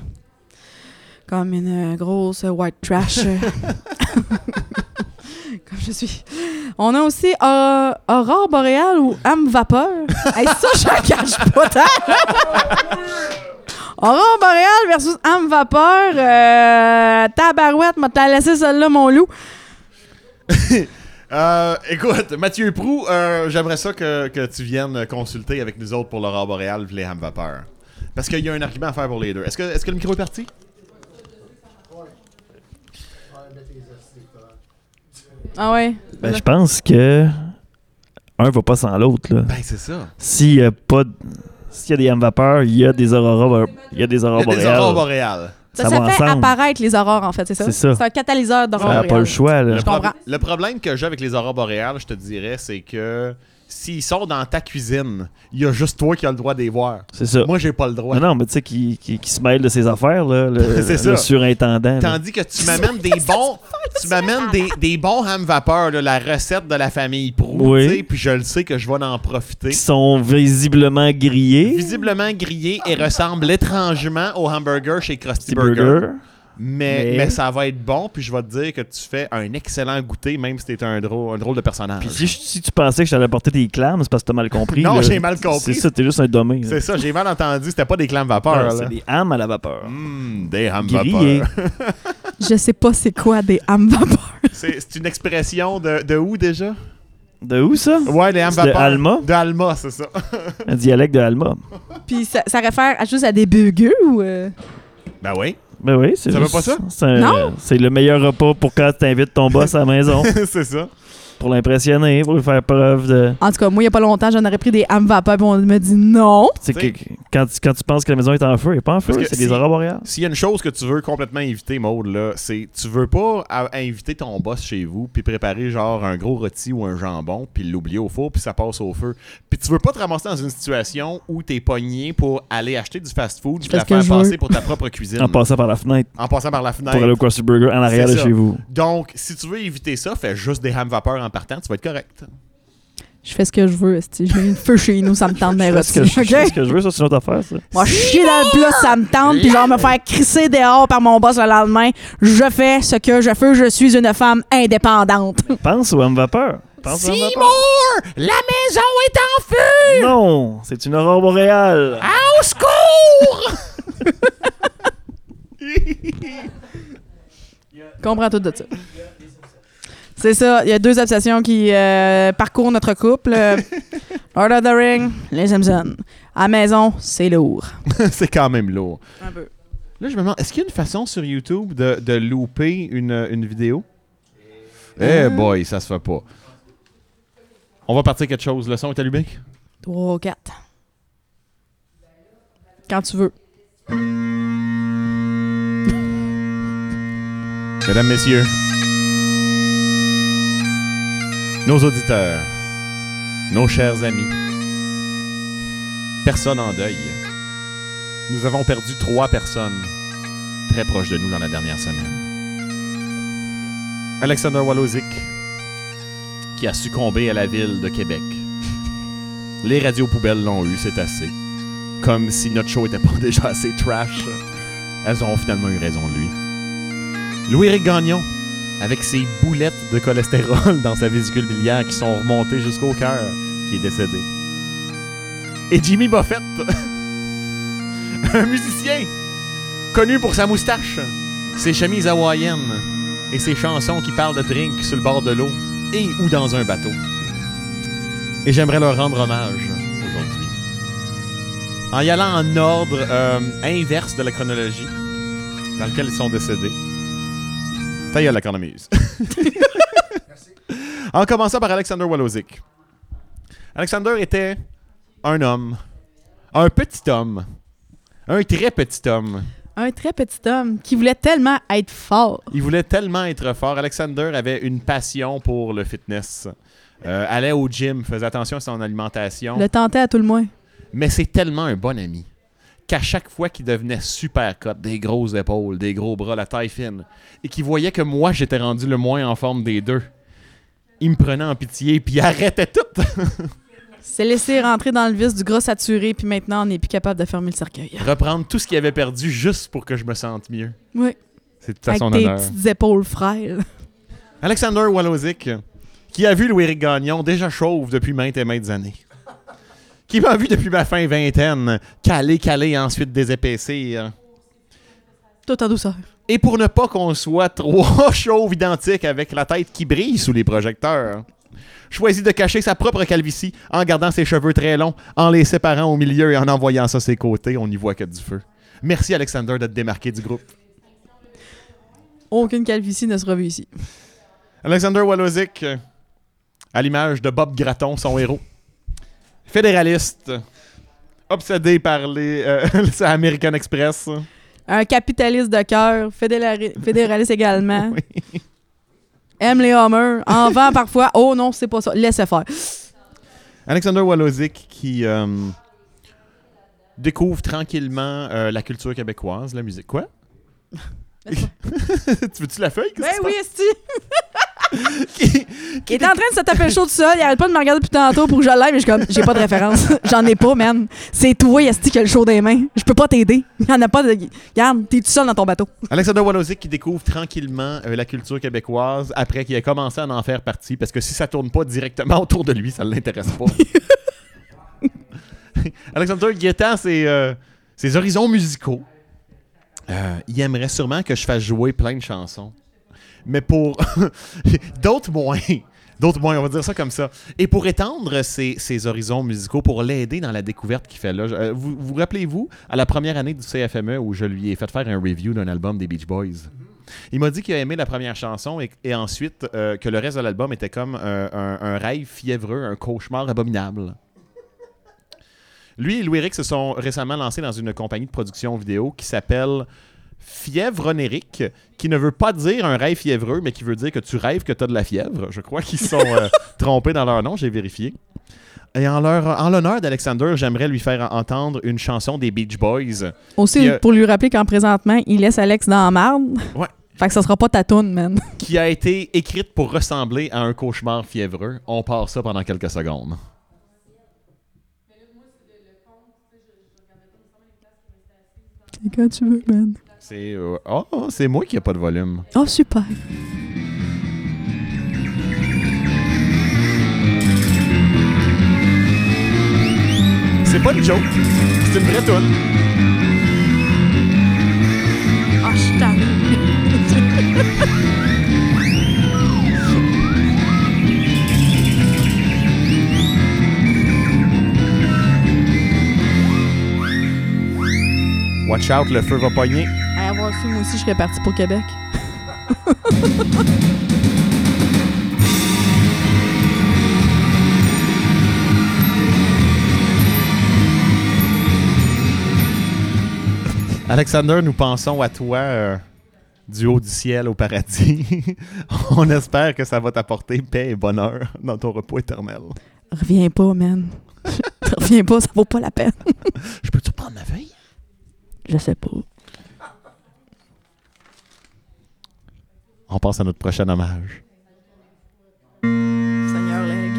Comme une grosse white trash. Comme je suis. On a aussi euh, Aurore boréale ou âme vapeur. hey, ça, je cache pas tant. Aurore boréale versus âme vapeur. Euh, tabarouette, m'a t'as laissé celle-là, mon loup. Euh, écoute, Mathieu Prou, euh, j'aimerais ça que, que tu viennes consulter avec nous autres pour l'aurore boréale et les ham vapeur. Parce qu'il y a un argument à faire pour les deux. Est-ce que, est-ce que le micro est parti? Ah ouais. Ben, je pense que un va pas sans l'autre. là. Ben, c'est ça. S'il y a pas de- S'il y a des ham vapeurs, il y a des auroras, il y a des Il y aurores a des aurores boréales. boréales. Ça, Ça ça va fait ensemble. apparaître les aurores, en fait, c'est ça? C'est ça. C'est un catalyseur d'aurore Ça n'a pas le choix. Là. Le, Je comprends. prob- le problème que j'ai avec les aurores boréales, je te dirais, c'est que s'ils sont dans ta cuisine, il y a juste toi qui as le droit de les voir. C'est ça. Moi, j'ai pas le droit. Non, non, mais tu sais, qui, qui, qui se mêle de ses affaires, là, le, C'est le ça. surintendant. là. Tandis que tu m'amènes des bons, tu m'amènes des, des bons ham vapeur, là, la recette de la famille Prou, Oui. tu sais, puis je le sais que je vais en profiter. Qui sont visiblement grillés. Visiblement grillés et ressemblent étrangement au hamburger chez Krusty Burger. burger. Mais, Mais- mais ça va être bon, puis je vais te dire que tu fais un excellent goûter, même si t'es un drôle, un drôle de personnage. Puis si, si tu pensais que je t'allais apporter des clams, c'est parce que t'as mal compris. Non, j'ai mal compris. C'est ça, t'es juste un dommé. là. C'est ça, j'ai mal entendu, c'était pas des clams vapeur. Ouais, c'est des hams à la vapeur. Mm, des ham Grillés. vapeur. Je sais pas c'est quoi des âmes vapeur. C'est c'est une expression de, de où déjà? De où ça? Ouais, les ham C'est de vapeur. Alma? De Alma, c'est ça. Un dialecte de Alma. Puis ça, ça réfère à juste à des burgers ou. euh? Ben oui, Ben oui, c'est Ça juste- pas ça? C'est un- Non. C'est le meilleur repas pour quand tu invites ton boss à la maison. c'est ça. Pour l'impressionner, pour lui faire preuve de. En tout cas, moi, il y a pas longtemps, j'en aurais pris des âmes vapeur, puis on me dit non. Tu sais, que- quand, tu- quand tu penses que la maison est en feu, elle n'est pas en feu, Parce que c'est si- des aurores boréales. S'il y a une chose que tu veux complètement éviter, Maude, là, c'est tu veux pas à- inviter ton boss chez vous puis préparer genre un gros rôti ou un jambon puis l'oublier au four puis ça passe au feu. Puis tu veux pas te ramasser dans une situation où t'es pogné pour aller acheter du fast-food puis fais la ce que faire je veux. passer pour ta propre cuisine. En passant par la fenêtre en passant par la fenêtre. pour aller au Krusty Burger en arrière C'est de ça. chez vous. Donc, si tu veux éviter ça, fais juste des ham vapeur en partant, tu vas être correct. Je fais ce que je veux, esti. je mets une feu chez nous, ça me tente bien Je fais ce que je, je OK? fais ce que je veux, ça, c'est une autre affaire, ça. Moi, chier dans le plat, ça me tente, puis genre me faire crisser dehors par mon boss le lendemain. Je fais ce que je veux, je suis une femme indépendante. Pense au ham vapeur. Seymour! La maison est en feu! Non, c'est une aurore boréale. Au secours! comprends tout de ça. C'est ça, il y a deux obsessions qui euh, parcourent notre couple. Euh, Lord of the Ring, les Simpsons. À la maison, c'est lourd. c'est quand même lourd. Un peu. Là, je me demande, est-ce qu'il y a une façon sur YouTube de, de louper une, une vidéo? Eh boy, ça se fait pas. On va partir quelque chose. Le son est allumé? 3, 4. Quand tu veux. Mesdames, Messieurs, nos auditeurs, nos chers amis, personne en deuil. Nous avons perdu trois personnes très proches de nous dans la dernière semaine. Alexander Walozik, qui a succombé à la ville de Québec. Les radios poubelles l'ont eu, c'est assez. Comme si notre show était pas déjà assez trash. Elles auront finalement eu raison de lui. Louis-Éric Gagnon, avec ses boulettes de cholestérol dans sa vésicule biliaire qui sont remontées jusqu'au cœur, qui est décédé. Et Jimmy Buffett, un musicien connu pour sa moustache, ses chemises hawaïennes et ses chansons qui parlent de drink sur le bord de l'eau et ou dans un bateau. Et j'aimerais leur rendre hommage aujourd'hui. En y allant en ordre euh, inverse de la chronologie dans lequel ils sont décédés. Ta gueule, la cornemuse. en commençant par Alexander Walozik. Alexander était un homme. Un petit homme. Un très petit homme. Un très petit homme qui voulait tellement être fort. Il voulait tellement être fort. Alexander avait une passion pour le fitness. Euh, allait au gym, faisait attention à son alimentation. Le tentait à tout le moins. Mais c'est tellement un bon ami qu'à chaque fois qu'il devenait super cut, des grosses épaules, des gros bras, la taille fine, et qu'il voyait que moi j'étais rendu le moins en forme des deux, il me prenait en pitié puis il arrêtait tout. s'est laissé rentrer dans le vice du gras saturé, puis maintenant on n'est plus capable de fermer le cercueil. Reprendre tout ce qu'il avait perdu juste pour que je me sente mieux. Oui. C'est tout à Avec son tes honneur. petites épaules frêles. Alexander Walozik, qui a vu Louis-Éric Gagnon déjà chauve depuis maintes et maintes années. Qui m'a vu depuis ma fin vingtaine, caler, caler, ensuite désépaissir. Tout en douceur. Et pour ne pas qu'on soit trois chauves identiques avec la tête qui brille sous les projecteurs, choisit de cacher sa propre calvitie en gardant ses cheveux très longs, en les séparant au milieu et en envoyant ça ses côtés. On n'y voit que du feu. Merci Alexander de te démarquer du groupe. Aucune calvitie ne sera vue ici. Alexander Walozik, à l'image de Bob Gratton, son héros. Fédéraliste, obsédé par les euh, American Express. Un capitaliste de cœur, fédérali- fédéraliste également. Oui. Aime les Hummers, en vend parfois. Oh non, c'est pas ça. Laissez faire. Alexander Walozik qui euh, découvre tranquillement euh, la culture québécoise, la musique. Quoi? tu veux-tu la feuille? Ben oui, Qui- Il est en train de se taper le chaud tout seul. Il arrête pas de me regarder depuis tantôt pour que je l'aille, mais je suis comme, j'ai pas de référence. J'en ai pas, man. C'est toi, Esti, qui a le chaud des mains. Je peux pas t'aider. Il y en a pas de. Regarde, t'es tout seul dans ton bateau. Alexander Walozik qui découvre tranquillement euh, la culture québécoise après qu'il ait commencé à en faire partie, parce que si ça tourne pas directement autour de lui, ça ne l'intéresse pas. Alexander qui étend ses, euh, ses horizons musicaux, euh, il aimerait sûrement que je fasse jouer plein de chansons. Mais pour d'autres moins. D'autres moins, on va dire ça comme ça. Et pour étendre ses, horizons musicaux, pour l'aider dans la découverte qu'il fait là, euh, vous vous rappelez-vous, à la première année du CFME où je lui ai fait faire un review d'un album des Beach Boys, il m'a dit qu'il a aimé la première chanson et, ensuite euh, que le reste de l'album était comme un, rêve fiévreux, un cauchemar abominable. Lui et Louis-Éric se sont récemment lancés dans une compagnie de production vidéo qui s'appelle Fièvre onérique, qui ne veut pas dire un rêve fiévreux, mais qui veut dire que tu rêves que tu as de la fièvre. Je crois qu'ils sont euh, trompés dans leur nom, j'ai vérifié. Et en, leur, en l'honneur d'Alexander, j'aimerais lui faire entendre une chanson des Beach Boys. Aussi, a- pour lui rappeler qu'en présentement, il laisse Alex dans la marde. Ouais. Fait que ça sera pas ta toune, man. qui a été écrite pour ressembler à un cauchemar fiévreux. On part ça pendant quelques secondes. C'est quand tu veux, man. C'est euh, oh, c'est moi qui a pas de volume. Oh, super. C'est pas une joke, c'est une vraie toune. Ah, je suis. Watch out, le feu va pogner. À avoir su, moi aussi, je serais partie pour Québec. Alexander, nous pensons à toi euh, du haut du ciel au paradis. On espère que ça va t'apporter paix et bonheur dans ton repos éternel. Reviens pas, man. Reviens pas, ça vaut pas la peine. Je peux-tu prendre ma feuille? Je sais pas. On passe à notre prochain hommage. Seigneur Leg.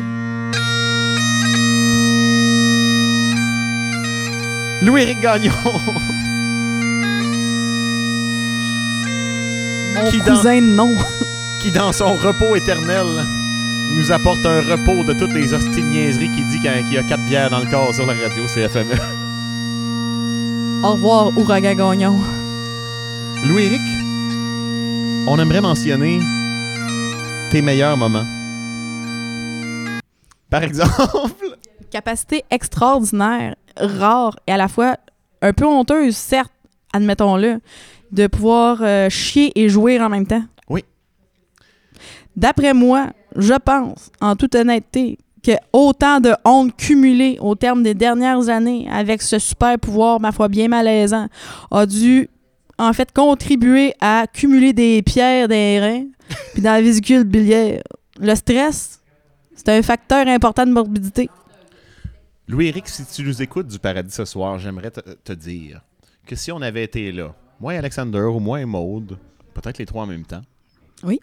Louis-Éric Gagnon! Mon Qui dans- cousin, non. qui, dans son repos éternel, nous apporte un repos de toutes les hosties de niaiseries qui dit qu'il y a quatre bières dans le corps sur la radio CFME. Au revoir, Ouragan Gagnon. Louis-Éric, on aimerait mentionner tes meilleurs moments. Par exemple, Capacité extraordinaire, rare et à la fois un peu honteuse, certes, admettons-le, de pouvoir euh, chier et jouer en même temps. Oui. D'après moi, je pense, en toute honnêteté, que autant de honte cumulée au terme des dernières années avec ce super pouvoir, ma foi, bien malaisant, a dû en fait contribuer à cumuler des pierres des reins puis dans la vésicule biliaire. Le stress, c'est un facteur important de morbidité. Louis-Éric, si tu nous écoutes du paradis ce soir, j'aimerais te, te dire que si on avait été là, moi et Alexander, ou moi et Maude, peut-être les trois en même temps. Oui.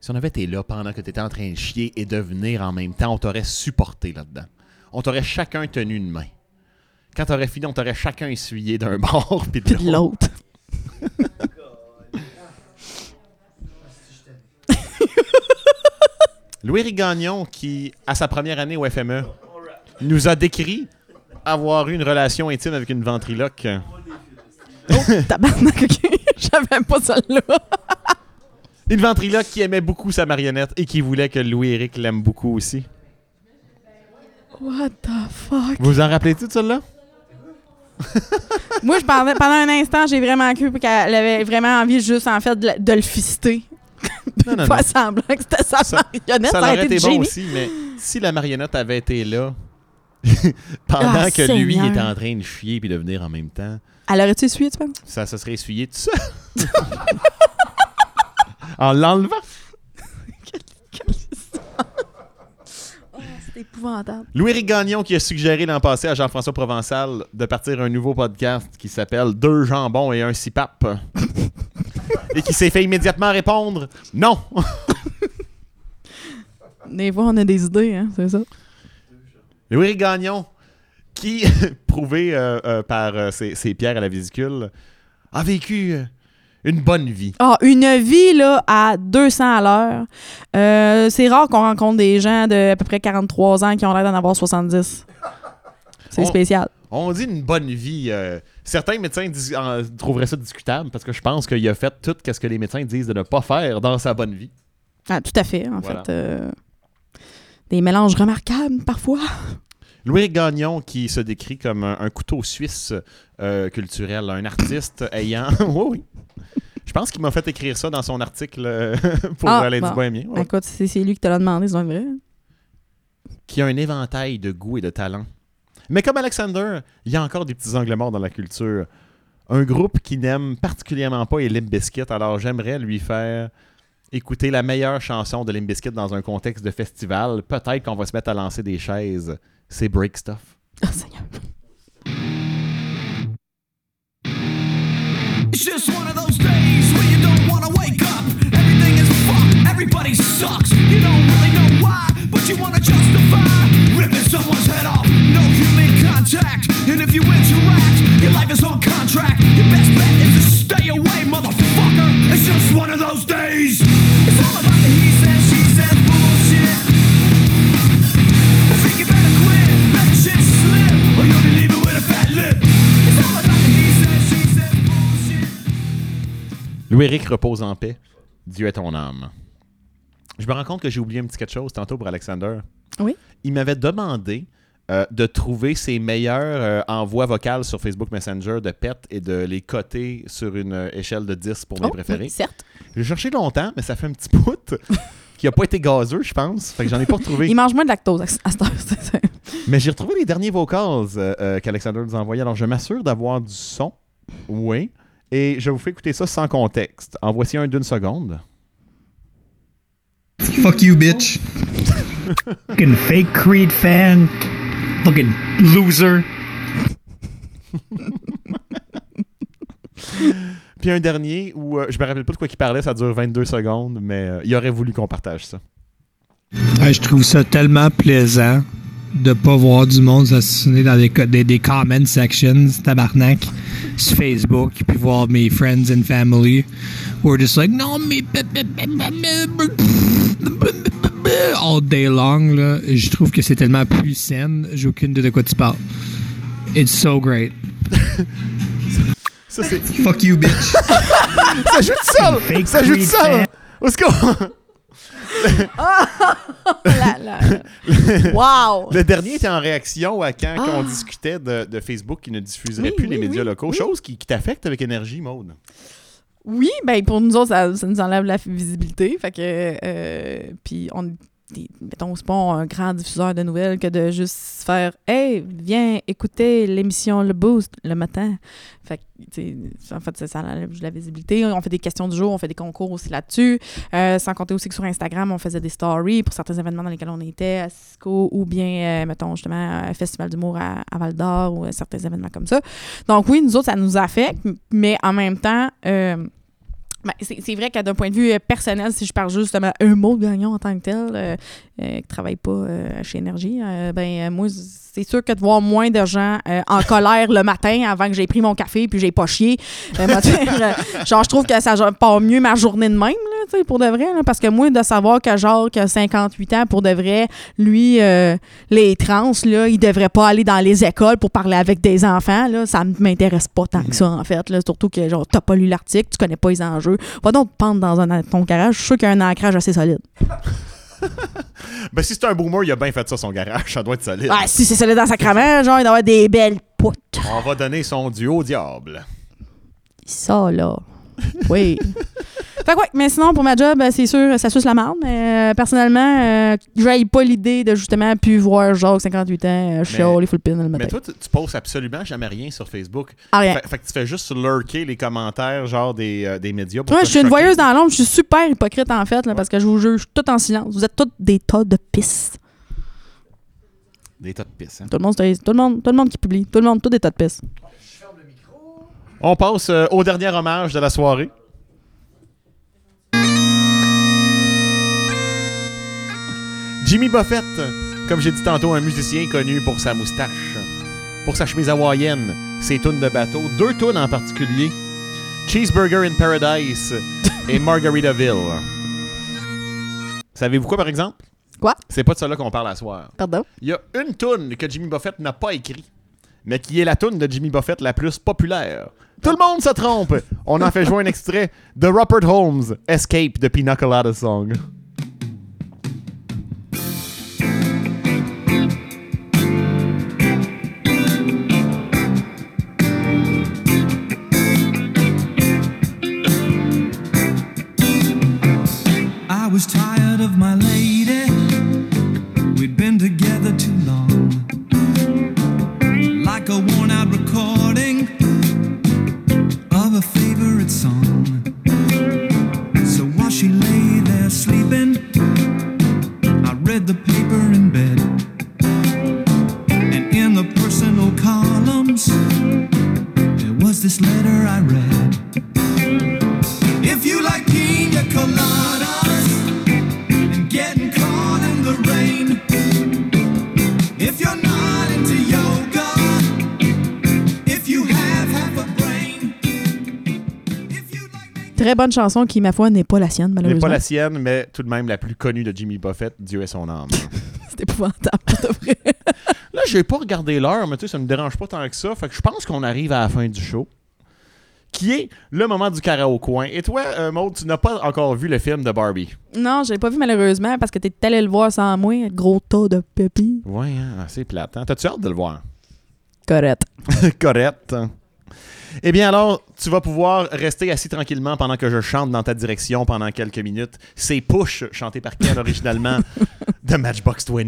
Si on avait été là pendant que tu étais en train de chier et de venir en même temps, on t'aurait supporté là-dedans. On t'aurait chacun tenu une main. Quand t'aurais fini, on t'aurait chacun essuyé d'un bord puis de l'autre. Louis Gagnon, qui, à sa première année au FME, nous a décrit avoir eu une relation intime avec une ventriloque. Tabarnak, ok. J'avais pas celle-là. Une ventriloque qui aimait beaucoup sa marionnette et qui voulait que Louis-Éric l'aime beaucoup aussi. What the fuck? Vous vous en rappelez-tu de celle-là? Moi, je parlais, pendant un instant, j'ai vraiment cru qu'elle avait vraiment envie juste, en fait, de, le- de le fister. Non, non. Pas semblant que c'était sa Ça- marionnette. Ça aurait été été bon génie. aussi, mais si la marionnette avait été là pendant Ah, que lui était en train de chier puis de venir en même temps, Elle aurait-tu essuyé, tu penses? ça se serait essuyé tout ça. en l'enlevant. Oh, c'est épouvantable. Louis Gagnon qui a suggéré l'an passé à Jean-François Provençal de partir un nouveau podcast qui s'appelle Deux jambons et un cipap. et qui s'est fait immédiatement répondre non. Des fois, on a des idées, hein, c'est ça. Louis Gagnon qui, prouvé euh, euh, par euh, ses, ses pierres à la vésicule, a vécu une bonne vie. Ah, une vie, là, à 200 à l'heure. Euh, c'est rare qu'on rencontre des gens de à peu près 43 ans qui ont l'air d'en avoir 70. C'est spécial. On dit une bonne vie. euh, certains médecins dis- en- trouveraient ça discutable parce que je pense qu'il a fait tout ce que les médecins disent de ne pas faire dans sa bonne vie. Ah, tout à fait, en Voilà. fait. euh, des mélanges remarquables, parfois. Louis Gagnon qui se décrit comme un, un couteau suisse euh, culturel, un artiste ayant... oui, oui. Je pense qu'il m'a fait écrire ça dans son article euh, pour Ah, Lundi bon. Bohémien. ouais. Écoute, c'est lui qui te l'a demandé, c'est vrai. Qui a un éventail de goût et de talent. Mais comme Alexander, il y a encore des petits angles morts dans la culture. Un groupe qui n'aime particulièrement pas est Limp Bizkit, alors j'aimerais lui faire écouter la meilleure chanson de Limp Bizkit dans un contexte de festival. Peut-être qu'on va se mettre à lancer des chaises. C'est Break Stuff. Oh, Seigneur. Just one of those days where you don't wanna wake up. Everything is fucked, everybody sucks. You don't really know why, but you wanna justify ripping someone's head off. No human contact, and if you interact, your life is on contract. Your best bet is to stay away. It's just one of those days. It's all about the he says, she says bullshit. I think you better quit, let the shit slip, or you'll be leaving with a fat lip. It's all about the he says, she says bullshit. Louis-Éric repose en paix. Dieu est ton âme. Je me rends compte que j'ai oublié un petit quelque chose tantôt pour Alexander. Oui. Il m'avait demandé euh, de trouver ses meilleurs euh, envois vocales sur Facebook Messenger de pet et de les coter sur une euh, échelle de 10 pour mes Oh, préférés. oui, certes. J'ai cherché longtemps, mais ça fait un petit bout qui a pas été gazeux, je pense. Fait que j'en ai pas retrouvé. Il mange moins de lactose à à cette heure. c'est ça. Mais j'ai retrouvé les derniers vocals euh, euh, qu'Alexander nous a envoyés. Alors, je m'assure d'avoir du son. Oui. Et je vous fais écouter ça sans contexte. En voici un d'une seconde. Fuck you, bitch. Fucking fake Creed fan. Fucking loser. Puis un dernier où euh, je me rappelle pas de quoi il parlait, ça dure 22 secondes, mais euh, il aurait voulu qu'on partage ça. Ouais, je trouve ça tellement plaisant de pas voir du monde s'assassiner dans des, des comment sections, tabarnak, sur Facebook, puis voir mes friends and family who are just like, non, mais. All day long, là. Je trouve que c'est tellement plus saine. J'ai aucune idée de quoi tu parles. It's so great. Ça, c'est. Fuck you, bitch. Ça joue de ça! Fake Ça joue. Où est-ce qu'on. La- la- Wow! Le dernier était en réaction à quand Ah. on discutait de, de Facebook qui ne diffuserait Oui, plus les médias oui, locaux, oui. chose qui, qui t'affecte avec énergie, Maude. Oui, ben pour nous autres, ça, nous enlève la visibilité. Fait que, euh, puis on, des- mettons, c'est pas un grand diffuseur de nouvelles que de juste faire, hey, viens écouter l'émission Le Boost le matin. Fait que, en fait, ça, ça enlève la visibilité. On fait des questions du jour, on fait des concours aussi là-dessus. Euh, sans compter aussi que sur Instagram, on faisait des stories pour certains événements dans lesquels on était, à Cisco ou bien, euh, mettons, justement, un festival d'humour à, à Val d'Or ou euh, certains événements comme ça. Donc oui, nous autres, ça nous affecte, mais en même temps, euh, ben, c'est vrai qu'à d'un point de vue euh, personnel, si je parle justement un mot de gagnon en tant que tel, euh, euh, qui travaille pas euh, chez Énergie, euh, ben euh, moi, c'est sûr que de voir moins de gens euh, en colère le matin avant que j'ai pris mon café puis j'ai pas chié, euh, genre, je trouve que ça part mieux ma journée de même, là, pour de vrai, là, parce que moi, de savoir que genre, que 58 ans, pour de vrai, lui, euh, les trans, là, ils devraient pas aller dans les écoles pour parler avec des enfants, là, ça m'intéresse pas tant que ça, en fait, là, surtout que, genre, t'as pas lu l'article, tu connais pas les enjeux, va donc te pendre dans un, ton garage, je suis sûr qu'il y a un ancrage assez solide. Ben, si c'est un boomer, il a bien fait ça, son garage. Ça doit être solide. Ah, si c'est solide dans sacrament, genre, il doit avoir des belles poutres. On va donner son duo au diable. Ça, là. Oui. fait que ouais, mais sinon, pour ma job, euh, c'est sûr, ça suce la marde. Mais euh, personnellement, euh, j'aille pas l'idée de justement plus voir Jacques, 58 ans, euh, chialer full pin le matin. Mais toi, tu, tu postes absolument jamais rien sur Facebook. Ah, rien. Fait, fait que tu fais juste lurker les commentaires, genre des, euh, des médias. Pour Moi, je suis une voyeuse dans l'ombre. Je suis super hypocrite, en fait, là, parce que je vous juge tout en silence. Vous êtes tous des tas de pisse. Des tas de pisse. hein. Tout le monde, tout le monde, tout le monde qui publie. Tout le monde, tous des tas de pisse. On passe euh, au dernier hommage de la soirée. Jimmy Buffett, comme j'ai dit tantôt, un musicien connu pour sa moustache, pour sa chemise hawaïenne, ses tunes de bateau, deux tunes en particulier, Cheeseburger in Paradise et Margaritaville. Savez-vous quoi, par exemple? Quoi? C'est pas de cela qu'on parle à soir. Pardon? Il y a une tune que Jimmy Buffett n'a pas écrit, mais qui est la tune de Jimmy Buffett la plus populaire. Tout le monde se trompe. On en fait jouer un extrait de Rupert Holmes, Escape de Pina Colada Song. Favorite song. So while she lay there sleeping, I read the paper in bed. And in the personal columns, there was this letter I read. Très bonne chanson qui, ma foi, n'est pas la sienne, n'est malheureusement. pas la sienne, mais tout de même la plus connue de Jimmy Buffett, Dieu est son âme. C'est épouvantable, de vrai. Là, j'ai pas regardé l'heure, mais tu sais, ça me dérange pas tant que ça. Fait que je pense qu'on arrive à la fin du show. Qui est le moment du karaoke coin. Et toi, euh, Maud, tu n'as pas encore vu le film de Barbie? Non, je l'ai pas vu malheureusement parce que t'es allé le voir sans moi, gros tas de pépi. Ouais, hein, c'est plate. Hein? T'as-tu hâte de le voir? Correct. Correct. Eh bien alors, tu vas pouvoir rester assis tranquillement pendant que je chante dans ta direction pendant quelques minutes. C'est Push, chanté par Ken originalement de Matchbox 20.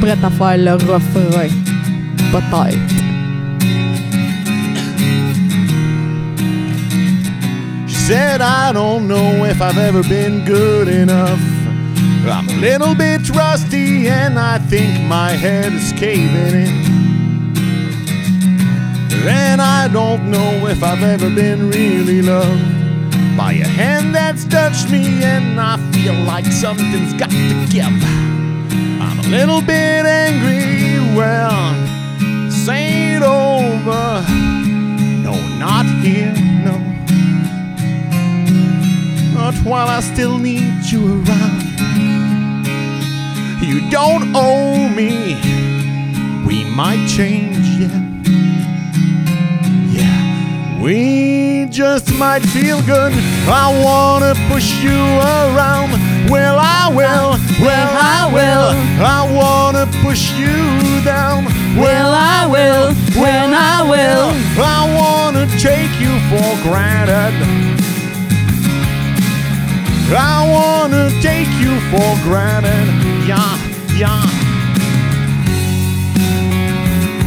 Prête à faire le refrain. Peut-être. She said, I don't know if I've ever been good enough. I'm a little bit rusty and I think my head is caving in. And I don't know if I've ever been really loved by a hand that's touched me and I feel like something's got to give. I'm a little bit angry, well, say it over. No, not here, no. Not while I still need you around. You don't owe me. We might change, yeah. Yeah. We just might feel good. I wanna push you around. Well, I will. Well, I will. I wanna push you down. Well, I will. When I will. I wanna take you for granted. I wanna take you for granted. Yeah, yeah.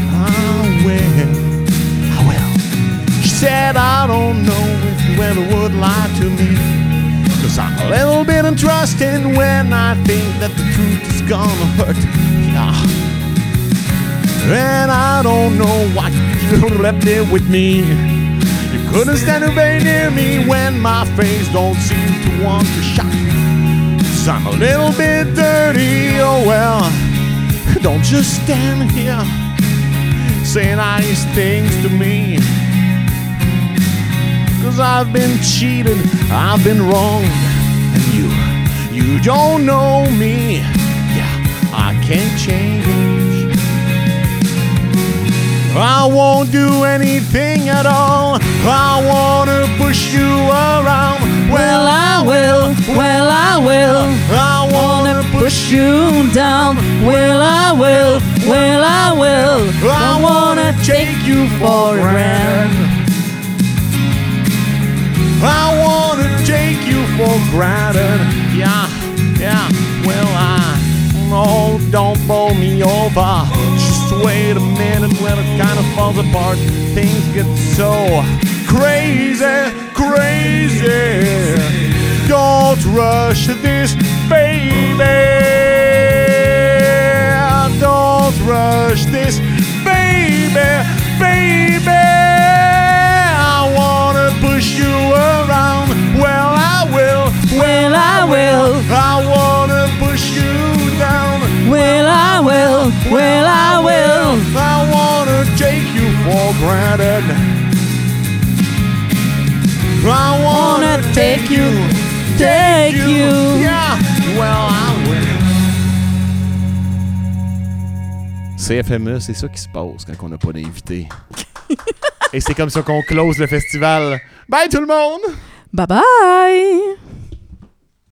I ah, will. I will. She said, I don't know if you ever would lie to me. Cause I'm a little bit untrusting when I think that the truth is gonna hurt. Yeah. And I don't know why you left it with me. You couldn't stand very near me when my face don't seem to want to. Cause I'm a little bit dirty, oh well. Don't just stand here saying nice things to me. Cause I've been cheated, I've been wronged, and you, you don't know me. Yeah, I can't change. I won't do anything at all. I wanna push you around. Well, I will. Well, I will. I wanna push you down. Well, I will. Well, I will. I wanna take you for granted. I wanna take you for granted. Yeah, yeah. Well, I no, don't bowl me over. Just wait a minute when it kind of falls apart. Things get so crazy, crazy. Don't rush this, baby. Don't rush this, baby, baby. I wanna push you around. Well, I will. Well, I will. I wanna push you down. Well, I will. Well, I will. I wanna take you for granted. Take you, Take you. Yeah, well, I will. CFME, c'est ça qui se passe quand on n'a pas d'invité. Et c'est comme ça qu'on close le festival. Bye tout le monde! Bye bye.